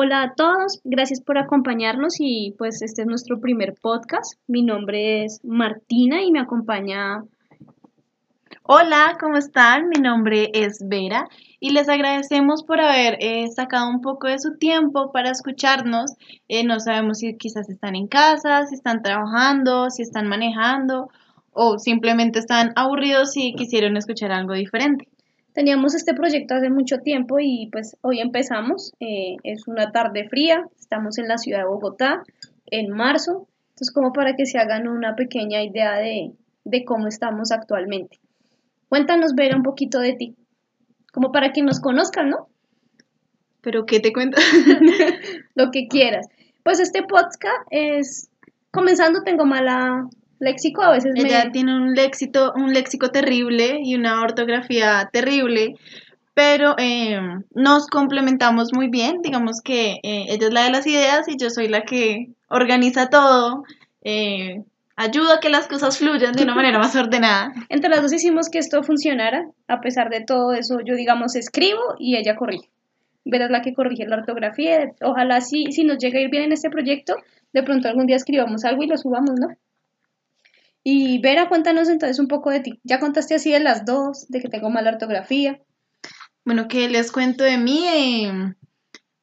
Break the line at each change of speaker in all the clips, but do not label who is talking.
Hola a todos, gracias por acompañarnos y pues este es nuestro primer podcast. Mi nombre es Martina y me acompaña...
Hola, ¿cómo están? Mi nombre es Vera y les agradecemos por haber eh, sacado un poco de su tiempo para escucharnos. Eh, no sabemos si quizás están en casa, si están trabajando, si están manejando o simplemente están aburridos y quisieron escuchar algo diferente.
Teníamos este proyecto hace mucho tiempo y pues hoy empezamos. Eh, es una tarde fría, estamos en la ciudad de Bogotá en marzo, entonces como para que se hagan una pequeña idea de, de cómo estamos actualmente. Cuéntanos, Vera, un poquito de ti, como para que nos conozcan, ¿no?
¿Pero qué te cuento?
Lo que quieras. Pues este podcast es, comenzando tengo mala léxico a veces
Ella tiene un léxico, un léxico terrible y una ortografía terrible, pero eh, nos complementamos muy bien. Digamos que eh, ella es la de las ideas y yo soy la que organiza todo, eh, ayuda a que las cosas fluyan de una manera más ordenada.
Entre las dos hicimos que esto funcionara. A pesar de todo eso, yo digamos escribo y ella corrige. Verás la que corrige la ortografía. Ojalá si, si nos llega a ir bien en este proyecto, de pronto algún día escribamos algo y lo subamos, ¿no? Y Vera, cuéntanos entonces un poco de ti. Ya contaste así de las dos, de que tengo mala ortografía.
Bueno, que les cuento de mí. Eh,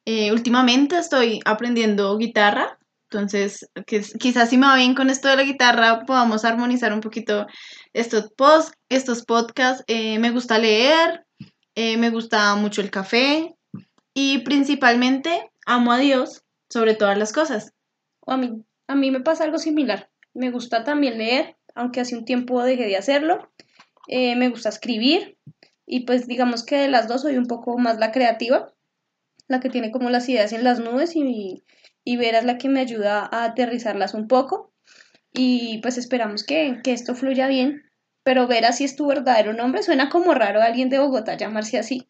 eh, últimamente estoy aprendiendo guitarra, entonces que, quizás si me va bien con esto de la guitarra podamos armonizar un poquito estos, post, estos podcasts. Eh, me gusta leer, me gusta mucho el café y principalmente amo a Dios sobre todas las cosas.
A mí, a mí me pasa algo similar. Me gusta también leer, aunque hace un tiempo dejé de hacerlo. Eh, me gusta escribir y pues digamos que de las dos soy un poco más la creativa, la que tiene como las ideas en las nubes y, y la que me ayuda a aterrizarlas un poco. Y pues esperamos que, que esto fluya bien. Pero Vera si es tu verdadero nombre, suena como raro a alguien de Bogotá llamarse así.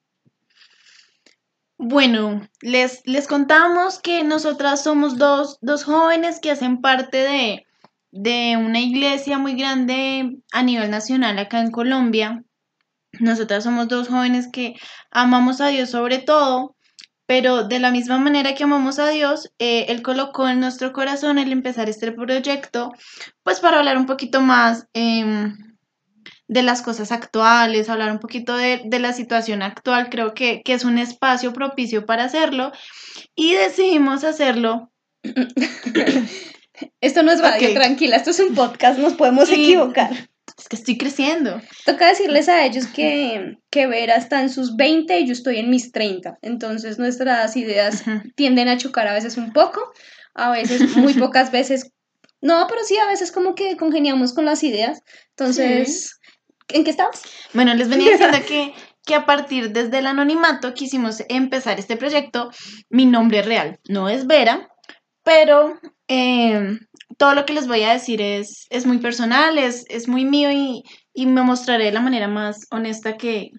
Bueno, les, les contamos que nosotras somos dos, dos jóvenes que hacen parte de, de una iglesia muy grande a nivel nacional acá en Colombia. Nosotras somos dos jóvenes que amamos a Dios sobre todo, pero de la misma manera que amamos a Dios, eh, Él colocó en nuestro corazón el empezar este proyecto, pues para hablar un poquito más em, de las cosas actuales, hablar un poquito de, de la situación actual, creo que, que es un espacio propicio para hacerlo y decidimos hacerlo
Esto no es radio, tranquila, esto es un podcast, nos podemos equivocar.
Es que estoy creciendo.
Toca decirles a ellos que, que Vera está en sus 20 y yo estoy en mis 30. Entonces nuestras ideas tienden a chocar a veces un poco, a veces, muy pocas veces. No, pero sí, a veces como que congeniamos con las ideas. Entonces, ¿en qué estamos?
Bueno, les venía diciendo que, que a partir desde el anonimato quisimos empezar este proyecto. Mi nombre real no es Vera, pero eh, todo lo que les voy a decir es, es muy personal, es, es muy mío y, y, me mostraré de la manera más honesta que,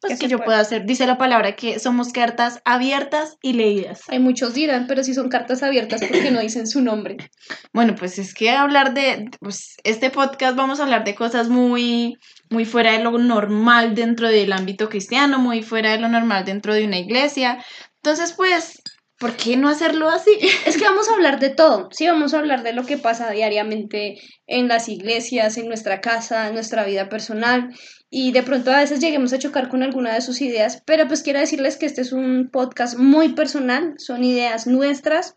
pues, que yo pueda hacer. Dice la palabra que somos cartas abiertas y leídas.
Hay muchos dirán, pero si son cartas abiertas, porque no dicen su nombre?
Bueno, pues es que hablar de, pues este podcast vamos a hablar de cosas muy, muy fuera de lo normal dentro del ámbito cristiano, muy fuera de lo normal dentro de una iglesia. Entonces, pues ¿Por qué no hacerlo así?
Es que vamos a hablar de todo, sí, vamos a hablar de lo que pasa diariamente en las iglesias, en nuestra casa, en nuestra vida personal y de pronto a veces lleguemos a chocar con alguna de sus ideas, pero pues quiero decirles que este es un podcast muy personal, son ideas nuestras,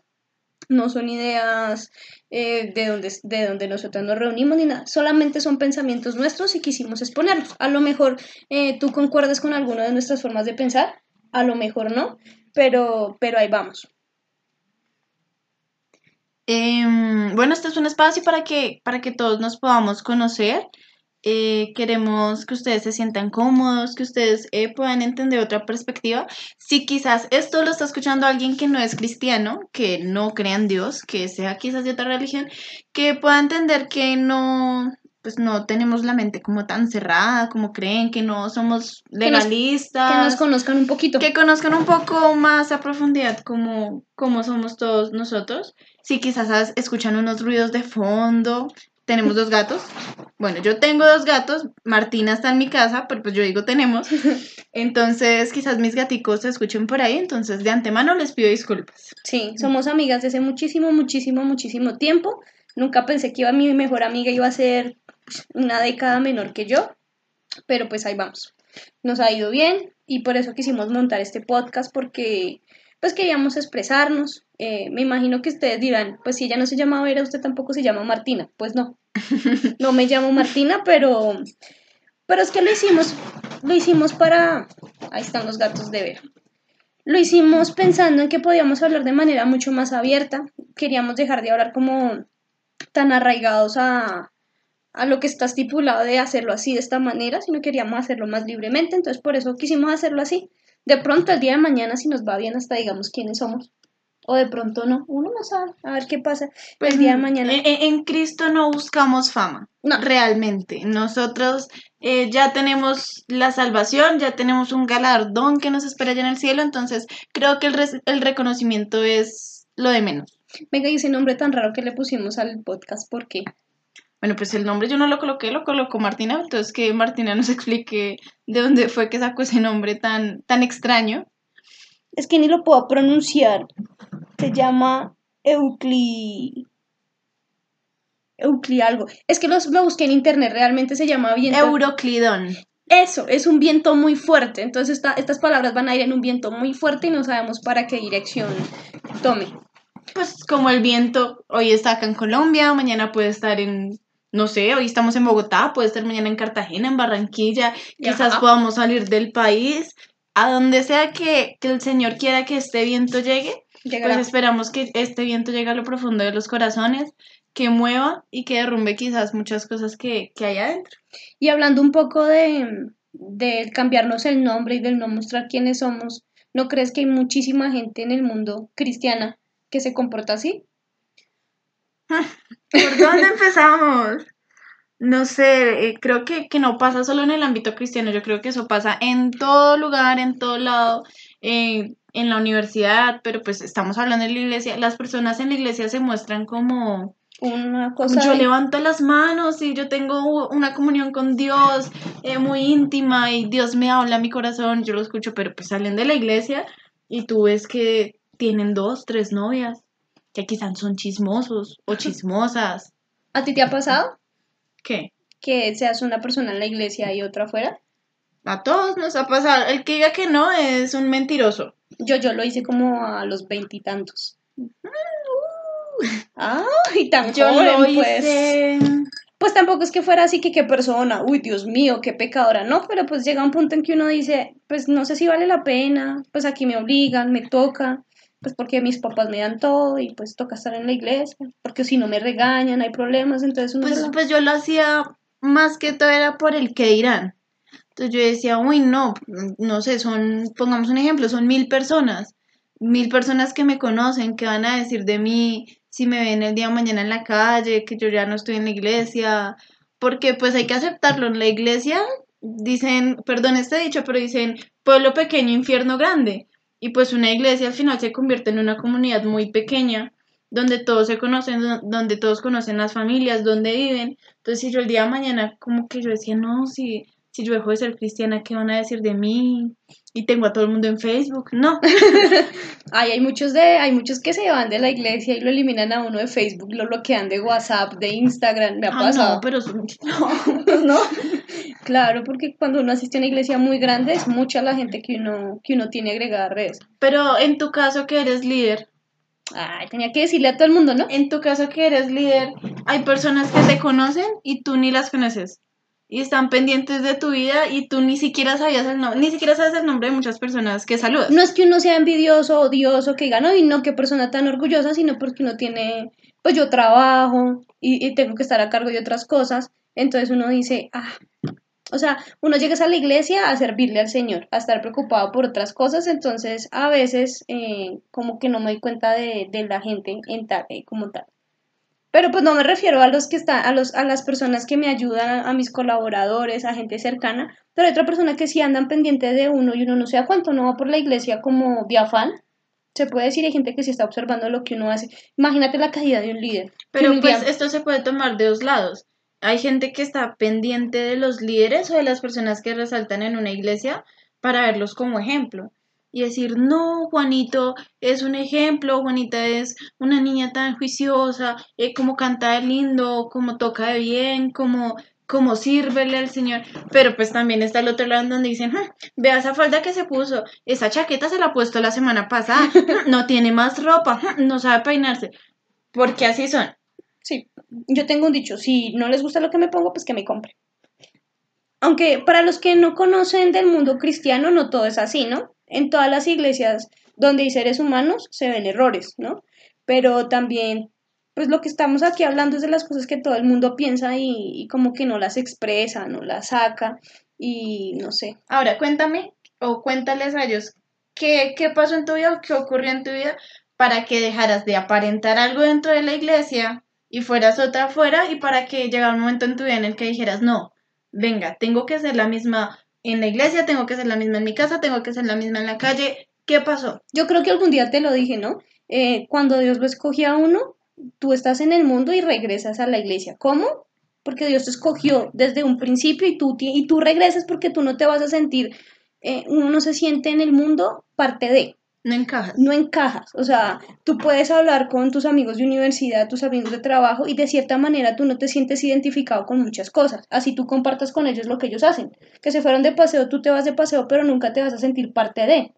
no son ideas eh, de, donde, de donde nosotros nos reunimos ni nada, solamente son pensamientos nuestros y quisimos exponerlos. A lo mejor eh, tú concuerdas con alguna de nuestras formas de pensar, a lo mejor no, pero, pero ahí vamos.
Em, bueno, este es un espacio para que, para que todos nos podamos conocer. Eh, queremos que ustedes se sientan cómodos, que ustedes eh, puedan entender otra perspectiva. Si quizás esto lo está escuchando alguien que no es cristiano, que no crea en Dios, que sea quizás de otra religión, que pueda entender que no, pues no tenemos la mente como tan cerrada, como creen, que no somos legalistas.
Que nos, conozcan un poquito.
Que conozcan un poco más a profundidad como, como somos todos nosotros. Si quizás escuchan unos ruidos de fondo, tenemos dos gatos. Bueno, yo tengo dos gatos, Martina está en mi casa, pero pues yo digo tenemos. Entonces, quizás mis gaticos se escuchen por ahí, entonces de antemano les pido disculpas.
Sí, somos amigas desde muchísimo, muchísimo, muchísimo tiempo. Nunca pensé que iba mi mejor amiga iba a ser una década menor que yo, pero pues ahí vamos. Nos ha ido bien y por eso quisimos montar este podcast porque pues queríamos expresarnos. Eh, me imagino que ustedes dirán, pues si ella no se llama Vera, usted tampoco se llama Martina. Pues no, no me llamo Martina, pero, pero es que lo hicimos, lo hicimos para, ahí están los gatos de Vera. Lo hicimos pensando en que podíamos hablar de manera mucho más abierta. Queríamos dejar de hablar como tan arraigados a, a lo que está estipulado de hacerlo así de esta manera, sino queríamos hacerlo más libremente, entonces por eso quisimos hacerlo así. De pronto el día de mañana si nos va bien hasta digamos quiénes somos. O de pronto no, uno no sabe, a ver qué pasa el día de
Mm,
mañana.
En, en Cristo no buscamos fama,
No.
realmente. Nosotros eh, ya tenemos la salvación, ya tenemos un galardón que nos espera allá en el cielo, entonces creo que el, el reconocimiento es lo de menos.
Venga, y ese nombre tan raro que le pusimos al podcast, ¿por qué?
Bueno, pues el nombre yo no lo coloqué, lo colocó Martina, entonces que Martina nos explique de dónde fue que sacó ese nombre tan, tan extraño.
Es que ni lo puedo pronunciar. Se llama Eucli... Eucli algo. Es que los, lo busqué en internet, realmente se llama viento.
Euroclidón.
Eso, es un viento muy fuerte. Entonces esta- estas palabras van a ir en un viento muy fuerte y no sabemos para qué dirección tome.
Pues como el viento hoy está acá en Colombia, mañana puede estar en, no sé, hoy estamos en Bogotá, puede estar mañana en Cartagena, en Barranquilla, quizás
Ajá.
podamos salir del país, a donde sea que, que el Señor quiera que este viento llegue,
Llegará.
pues esperamos que este viento llegue a lo profundo de los corazones, que mueva y que derrumbe quizás muchas cosas que, que hay adentro.
Y hablando un poco de, de cambiarnos el nombre y del no mostrar quiénes somos, ¿no crees que hay muchísima gente en el mundo cristiana que se comporta así?
¿Por dónde empezamos? No sé, eh, creo que, que no pasa solo en el ámbito cristiano, yo creo que eso pasa en todo lugar, en todo lado, eh, en la universidad, pero pues estamos hablando de la iglesia, las personas en la iglesia se muestran como,
Una cosa...
yo levanto las manos y yo tengo una comunión con Dios eh, muy íntima y Dios me habla a mi corazón, yo lo escucho, pero pues salen de la iglesia y tú ves que tienen dos, tres novias, que quizás son chismosos o chismosas.
¿A ti te ha pasado
¿Qué?
que seas una persona en la iglesia y otra afuera?
A todos nos ha pasado. El que diga que no es un mentiroso.
Yo, yo lo hice como a los veintitantos. ¡Ay, tan
Yo
joven,
lo
pues! Pues tampoco es que fuera así que qué persona, uy, Dios mío, qué pecadora, no, pero pues llega un punto en que uno dice, pues no sé si vale la pena, pues aquí me obligan, me toca, pues porque mis papás me dan todo y pues toca estar en la iglesia, porque si no me regañan, hay problemas, entonces uno
Pues, pues yo lo hacía más que todo era por el que dirán. Entonces yo decía, uy, no, no sé, son, pongamos un ejemplo, son mil personas. Mil personas que me conocen, que van a decir de mí si me ven el día de mañana en la calle, que yo ya no estoy en la iglesia. Porque pues hay que aceptarlo. En la iglesia dicen, perdón este dicho, pero dicen pueblo pequeño, infierno grande. Y pues una iglesia al final se convierte en una comunidad muy pequeña, donde todos se conocen, do- donde todos conocen las familias, donde viven. Entonces si yo el día de mañana como que yo decía, no, si, si yo dejo de ser cristiana, ¿qué van a decir de mí? Y tengo a todo el mundo en Facebook. No,
Ay, hay muchos de, hay muchos que se van de la iglesia y lo eliminan a uno de Facebook, lo bloquean de WhatsApp, de Instagram, me ha
Ah,
pasado.
no, pero son-
no. Claro, porque cuando uno asiste a una iglesia muy grande es mucha la gente que uno, que uno tiene agregada a redes.
Pero en tu caso que eres líder,
Ay, tenía que decirle a todo el mundo, ¿no?
en tu caso que eres líder, hay personas que te conocen y tú ni las conoces. Y están pendientes de tu vida y tú ni siquiera sabías el nombre, ni siquiera sabes el nombre de muchas personas que saludas.
No es que uno sea envidioso, odioso, que diga, no, y no, qué persona tan orgullosa, sino porque uno tiene, pues yo trabajo y, y tengo que estar a cargo de otras cosas. Entonces uno dice, ah, o sea, uno llega a la iglesia a servirle al Señor, a estar preocupado por otras cosas, entonces a veces eh, como que no me doy cuenta de, de la gente en tal, eh, como tal. Pero pues no me refiero a los que están, a los, a las personas que me ayudan, a mis colaboradores, a gente cercana, pero hay otra persona que sí andan pendientes de uno y uno no sé a cuánto no va por la iglesia como de afán. Se puede decir, hay gente que sí está observando lo que uno hace. Imagínate la caída de un líder.
Pero
un
pues
día-
esto se puede tomar de dos lados. Hay gente que está pendiente de los líderes o de las personas que resaltan en una iglesia para verlos como ejemplo. Y decir, no, Juanito es un ejemplo, Juanita es una niña tan juiciosa, eh, como canta de lindo, como toca de bien, como, como sírvele al Señor. Pero pues también está el otro lado en donde dicen, "Hmm, vea esa falda que se puso, esa chaqueta se la ha puesto la semana pasada, Hmm, no tiene más ropa, Hmm, no sabe peinarse. Porque así son.
Sí, yo tengo un dicho, si no les gusta lo que me pongo, pues que me compre. Aunque para los que no conocen del mundo cristiano, no todo es así, ¿no? En todas las iglesias donde hay seres humanos se ven errores, ¿no? Pero también, pues lo que estamos aquí hablando es de las cosas que todo el mundo piensa y, como que no las expresa, no las saca y no sé.
Ahora, cuéntame o cuéntales a ellos qué, qué pasó en tu vida o qué ocurrió en tu vida para que dejaras de aparentar algo dentro de la iglesia y fueras otra afuera y para que llegara un momento en tu vida en el que dijeras, no, venga, tengo que ser la misma en la iglesia, tengo que ser la misma en mi casa, tengo que ser la misma en la calle. ¿Qué pasó?
Yo creo que algún día te lo dije, ¿no? Eh, cuando Dios lo escogió a uno, tú estás en el mundo y regresas a la iglesia. ¿Cómo? Porque Dios te escogió desde un principio y tú, y tú regresas porque tú no te vas a sentir, eh, uno no se siente en el mundo parte de,
No encajas.
no encajas. O sea, tú puedes hablar con tus amigos de universidad, tus amigos de trabajo y de cierta manera tú no te sientes identificado con muchas cosas. Así tú compartas con ellos lo que ellos hacen. Que se fueron de paseo, tú te vas de paseo, pero nunca te vas a sentir parte de.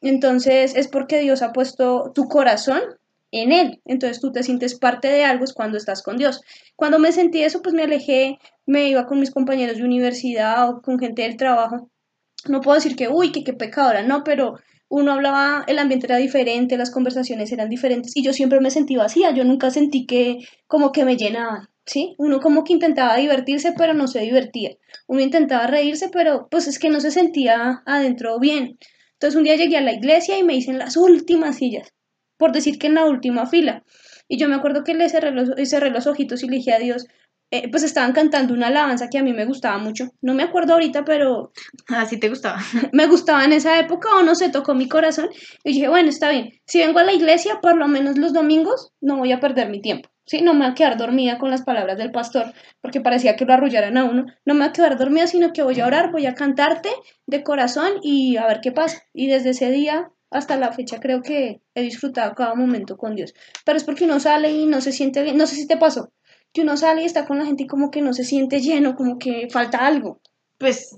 Entonces es porque Dios ha puesto tu corazón en Él. Entonces tú te sientes parte de algo es cuando estás con Dios. Cuando me sentí eso, pues me alejé, me iba con mis compañeros de universidad o con gente del trabajo. No puedo decir que, uy, que qué pecadora, no, pero uno hablaba, el ambiente era diferente, las conversaciones eran diferentes y yo siempre me sentí vacía, yo nunca sentí que como que me llenaban, ¿sí? Uno como que intentaba divertirse, pero no se divertía. Uno intentaba reírse, pero pues es que no se sentía adentro bien. Entonces un día llegué a la iglesia y me hice en las últimas sillas, por decir que en la última fila. Y yo me acuerdo que le cerré los, cerré los ojitos y le dije a Dios, eh, pues estaban cantando una alabanza que a mí me gustaba mucho. No me acuerdo ahorita, pero
Así te gustaba.
me gustaba en esa época o no sé, tocó mi corazón. Y dije, bueno, está bien. Si vengo a la iglesia, por lo menos los domingos, no voy a perder mi tiempo. ¿sí? No me voy a quedar dormida con las palabras del pastor, porque parecía que lo arrullaran a uno. No me voy a quedar dormida, sino que voy a orar, voy a cantarte de corazón y a ver qué pasa. Y desde ese día hasta la fecha creo que he disfrutado cada momento con Dios. Pero es porque uno sale y no se siente bien. No sé si te pasó, que uno sale y está con la gente y como que no se siente lleno, como que falta algo.
Pues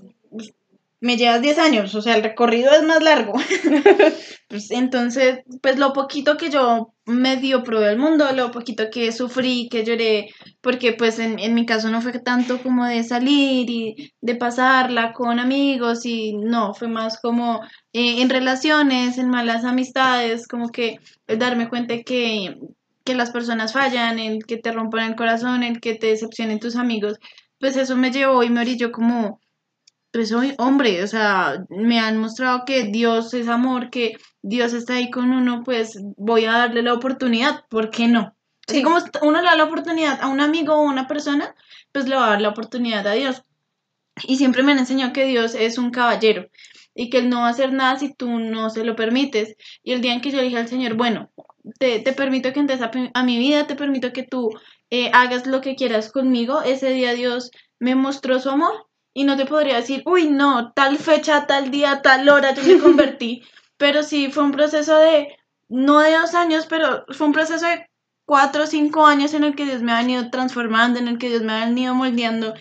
me llevas 10 años, o sea, el recorrido es más largo. pues entonces, pues lo poquito que yo medio probé el mundo, lo poquito que sufrí, que lloré, porque pues en, en mi caso no fue tanto como de salir y de pasarla con amigos y no, fue más como eh, en relaciones, en malas amistades, como que el darme cuenta que, que las personas fallan, en que te rompan el corazón, en que te decepcionen tus amigos, pues eso me llevó y me orilló como pues soy hombre, o sea, me han mostrado que Dios es amor, que Dios está ahí con uno, pues voy a darle la oportunidad, ¿por qué no? Así
Sí.
como uno le da la oportunidad a un amigo o a una persona, pues le va a dar la oportunidad a Dios. Y siempre me han enseñado que Dios es un caballero y que Él no va a hacer nada si tú no se lo permites. Y el día en que yo dije al Señor, bueno, te, te permito que entres a, a mi vida, te permito que tú eh, hagas lo que quieras conmigo, ese día Dios me mostró su amor y no te podría decir, uy, no, tal fecha, tal día, tal hora yo me convertí, pero sí fue un proceso de, no de dos años, pero fue un proceso de cuatro o cinco años en el que Dios me ha venido transformando, en el que Dios me ha venido moldeando,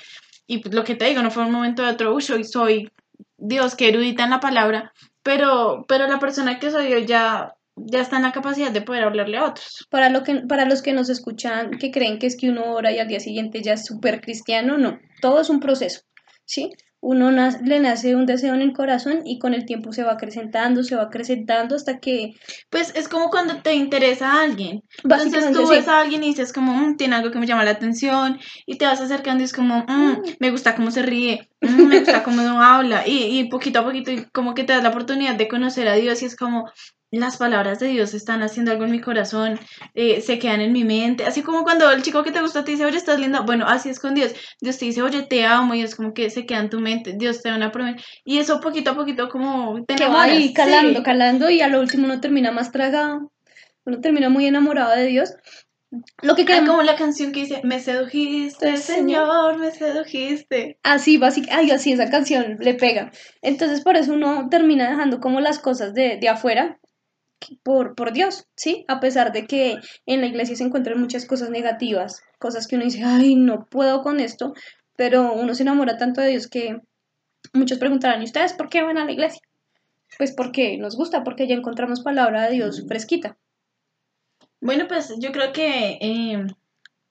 y pues lo que te digo, no fue un momento de otro, uy, soy, soy Dios, que erudita en la palabra, pero, pero la persona que soy yo ya, ya está en la capacidad de poder hablarle a otros.
Para, lo que, para los que nos escuchan, que creen que es que uno ora y al día siguiente ya es súper cristiano, no, todo es un proceso, ¿sí? Uno le nace un deseo en el corazón y con el tiempo se va acrecentando, se va acrecentando hasta que
Pues es como cuando te interesa a alguien. Entonces tú
sí.
ves a alguien y dices como, "Mm, tiene algo que me llama la atención y te vas acercando y es como, "Mm, me gusta cómo se ríe, mm, me gusta cómo no habla y, y poquito a poquito y como que te das la oportunidad de conocer a Dios y es como, las palabras de Dios están haciendo algo en mi corazón, eh, se quedan en mi mente, así como cuando el chico que te gusta te dice, oye, estás linda, bueno, así es con Dios, Dios te dice, oye, te amo, y es como que se queda en tu mente, Dios te da una promesa, y eso poquito a poquito como te
que va ahí calando, calando, y a lo último uno termina más tragado, uno termina muy enamorado de Dios,
lo que queda como la canción que dice, me sedujiste, Señor, me sedujiste.
Así, básicamente, así esa canción le pega. Entonces por eso uno termina dejando como las cosas de, de afuera por, por Dios, ¿sí? A pesar de que en la iglesia se encuentran muchas cosas negativas, cosas que uno dice, ay, no puedo con esto, pero uno se enamora tanto de Dios que muchos preguntarán, ¿y ustedes por qué van a la iglesia? Pues porque nos gusta, porque ya encontramos palabra de Dios fresquita.
Bueno, pues yo creo que, eh,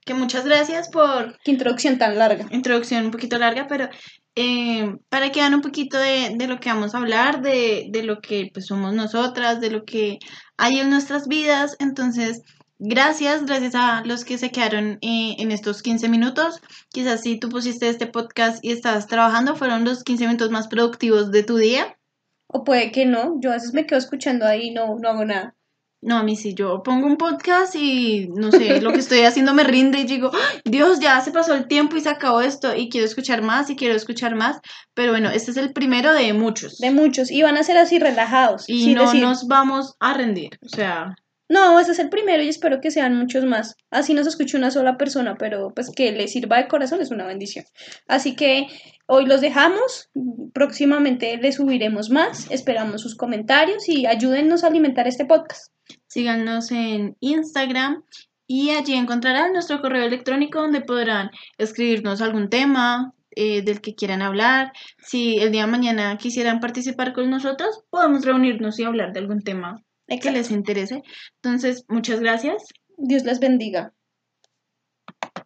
que muchas gracias por...
Qué introducción tan larga.
Introducción un poquito larga, pero eh, para que vean un poquito de, de, lo que vamos a hablar, de, de lo que pues, somos nosotras, de lo que hay en nuestras vidas. Entonces, gracias, gracias a los que se quedaron eh, en estos 15 minutos. Quizás si tú pusiste este podcast y estás trabajando, fueron los 15 minutos más productivos de tu día.
O puede que no, yo a veces me quedo escuchando ahí y no, no hago nada.
No, a mí sí, yo pongo un podcast y no sé, lo que estoy haciendo me rinde y digo, Dios, ya se pasó el tiempo y se acabó esto y quiero escuchar más y quiero escuchar más. Pero bueno, este es el primero de muchos.
De muchos y van a ser así relajados.
Y no nos vamos a rendir, o sea...
No, este es el primero y espero que sean muchos más. Así nos escuche una sola persona, pero pues que le sirva de corazón es una bendición. Así que hoy los dejamos, próximamente les subiremos más, esperamos sus comentarios y ayúdennos a alimentar este podcast.
Síganos en Instagram y allí encontrarán nuestro correo electrónico donde podrán escribirnos algún tema, eh, del que quieran hablar. Si el día de mañana quisieran participar con nosotros, podemos reunirnos y hablar de algún tema que les interese. Entonces, muchas gracias.
Dios les bendiga.